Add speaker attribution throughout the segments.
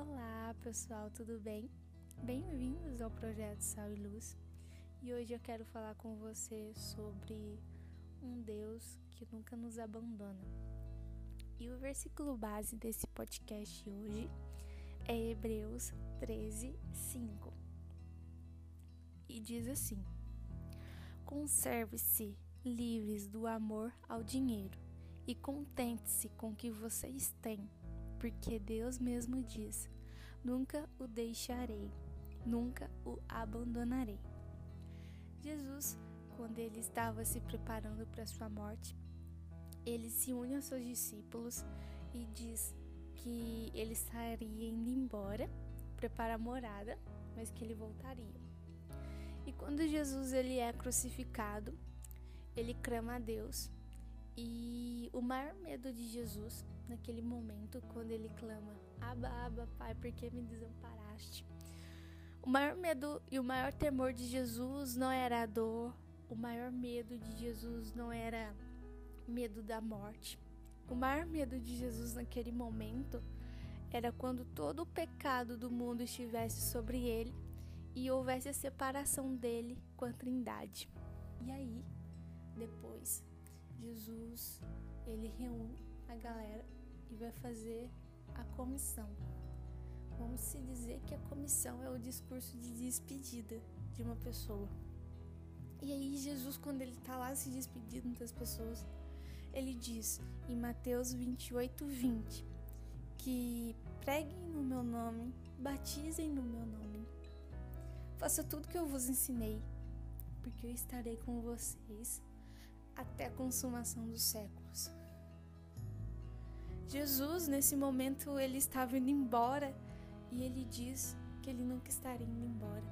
Speaker 1: Olá pessoal, tudo bem? Bem-vindos ao projeto Sal e Luz e hoje eu quero falar com você sobre um Deus que nunca nos abandona. E o versículo base desse podcast hoje é Hebreus 13, 5 e diz assim: Conserve-se livres do amor ao dinheiro e contente-se com o que vocês têm porque Deus mesmo diz: Nunca o deixarei, nunca o abandonarei. Jesus, quando ele estava se preparando para sua morte, ele se une aos seus discípulos e diz que ele estaria indo embora, preparar morada, mas que ele voltaria. E quando Jesus ele é crucificado, ele clama a Deus e o maior medo de Jesus, naquele momento, quando ele clama: Aba, Aba, Pai, por que me desamparaste? O maior medo e o maior temor de Jesus não era a dor, o maior medo de Jesus não era medo da morte. O maior medo de Jesus naquele momento era quando todo o pecado do mundo estivesse sobre ele e houvesse a separação dele com a Trindade. E aí, depois, Jesus ele reúne a galera e vai fazer a comissão. Vamos se dizer que a comissão é o discurso de despedida de uma pessoa. E aí Jesus, quando ele está lá se despedindo das pessoas, ele diz em Mateus 28, 20 que preguem no meu nome, batizem no meu nome, faça tudo que eu vos ensinei, porque eu estarei com vocês até a consumação dos séculos. Jesus, nesse momento, ele estava indo embora e ele diz que ele nunca estaria indo embora.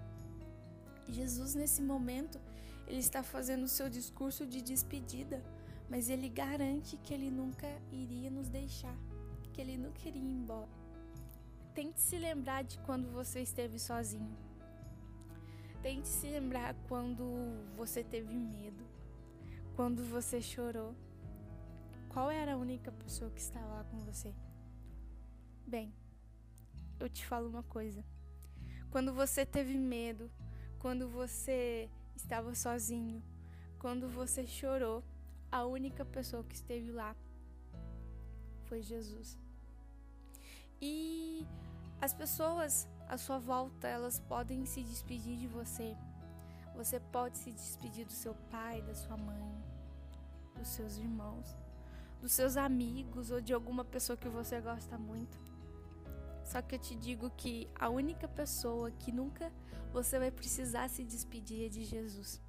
Speaker 1: Jesus, nesse momento, ele está fazendo o seu discurso de despedida, mas ele garante que ele nunca iria nos deixar, que ele nunca iria embora. Tente se lembrar de quando você esteve sozinho. Tente se lembrar quando você teve medo, quando você chorou, qual era a única pessoa que estava lá com você? Bem, eu te falo uma coisa. Quando você teve medo, quando você estava sozinho, quando você chorou, a única pessoa que esteve lá foi Jesus. E as pessoas à sua volta, elas podem se despedir de você, você pode se despedir do seu pai, da sua mãe, dos seus irmãos, dos seus amigos ou de alguma pessoa que você gosta muito. Só que eu te digo que a única pessoa que nunca você vai precisar se despedir é de Jesus.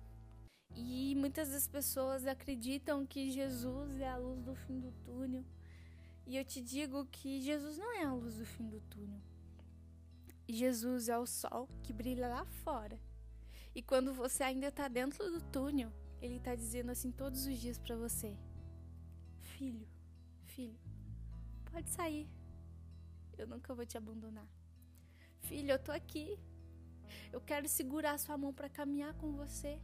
Speaker 1: E muitas das pessoas acreditam que Jesus é a luz do fim do túnel. E eu te digo que Jesus não é a luz do fim do túnel. Jesus é o sol que brilha lá fora e quando você ainda está dentro do túnel, ele está dizendo assim todos os dias para você: Filho, filho, pode sair. Eu nunca vou te abandonar. Filho, eu tô aqui. Eu quero segurar sua mão para caminhar com você.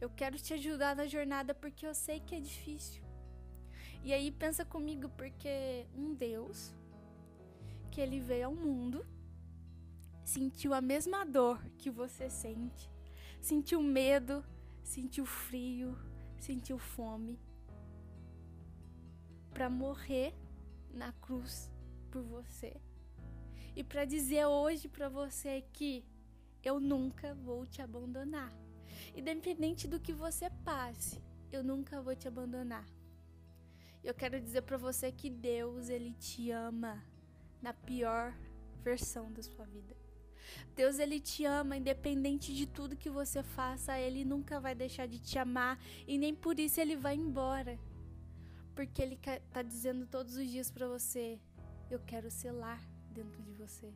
Speaker 1: Eu quero te ajudar na jornada porque eu sei que é difícil. E aí pensa comigo porque um Deus que ele veio ao mundo sentiu a mesma dor que você sente sentiu medo, sentiu frio, sentiu fome para morrer na cruz por você e para dizer hoje para você que eu nunca vou te abandonar. Independente do que você passe, eu nunca vou te abandonar. Eu quero dizer para você que Deus ele te ama na pior versão da sua vida. Deus ele te ama independente de tudo que você faça, ele nunca vai deixar de te amar e nem por isso ele vai embora. Porque ele tá dizendo todos os dias para você: eu quero selar dentro de você.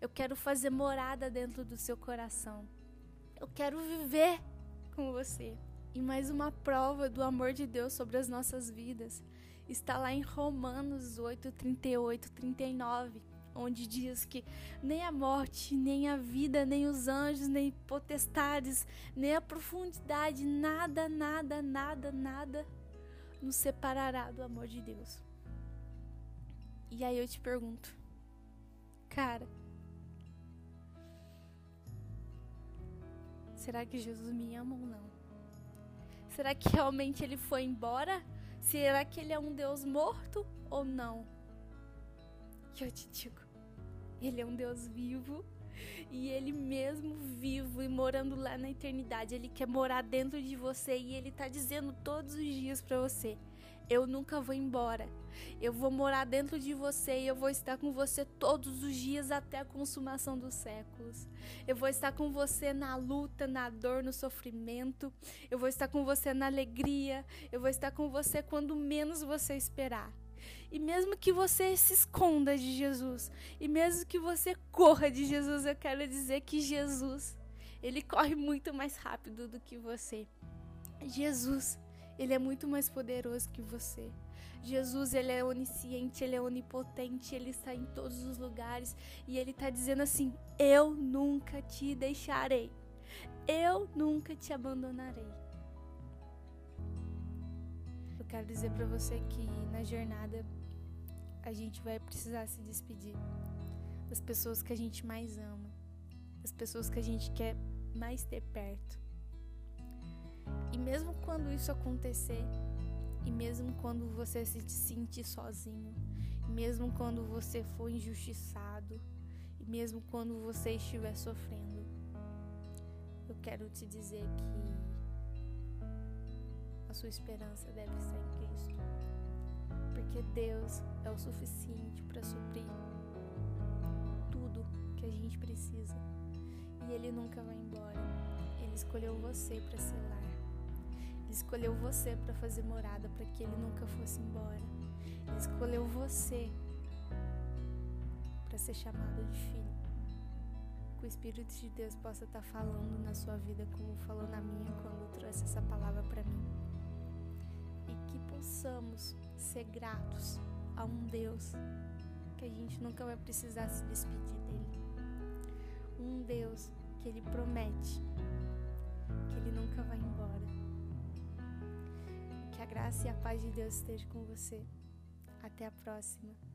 Speaker 1: Eu quero fazer morada dentro do seu coração. Eu quero viver com você. E mais uma prova do amor de Deus sobre as nossas vidas está lá em Romanos 8, 38, 39 onde diz que nem a morte, nem a vida, nem os anjos, nem potestades, nem a profundidade, nada, nada, nada, nada nos separará do amor de Deus. E aí eu te pergunto: Cara, será que Jesus me ama ou não? Será que realmente ele foi embora? Será que ele é um Deus morto ou não? Que eu te digo, ele é um Deus vivo e ele mesmo vivo e morando lá na eternidade, ele quer morar dentro de você e ele tá dizendo todos os dias para você: eu nunca vou embora. Eu vou morar dentro de você e eu vou estar com você todos os dias até a consumação dos séculos. Eu vou estar com você na luta, na dor, no sofrimento. Eu vou estar com você na alegria. Eu vou estar com você quando menos você esperar. E mesmo que você se esconda de Jesus, e mesmo que você corra de Jesus, eu quero dizer que Jesus, ele corre muito mais rápido do que você. Jesus, ele é muito mais poderoso que você. Jesus, ele é onisciente, ele é onipotente, ele está em todos os lugares e ele está dizendo assim: Eu nunca te deixarei, eu nunca te abandonarei. Quero dizer para você que na jornada a gente vai precisar se despedir das pessoas que a gente mais ama, das pessoas que a gente quer mais ter perto. E mesmo quando isso acontecer, e mesmo quando você se sentir sozinho, e mesmo quando você for injustiçado, e mesmo quando você estiver sofrendo, eu quero te dizer que a sua esperança deve estar em Cristo porque Deus é o suficiente para suprir tudo que a gente precisa. E Ele nunca vai embora. Ele escolheu você para ser lar. Ele escolheu você para fazer morada para que Ele nunca fosse embora. Ele escolheu você para ser chamado de filho. Que o Espírito de Deus possa estar tá falando na sua vida como falou na minha quando trouxe essa palavra para mim. E que possamos ser gratos a um Deus que a gente nunca vai precisar se despedir dele. Um Deus que ele promete que ele nunca vai embora. Que a graça e a paz de Deus estejam com você. Até a próxima.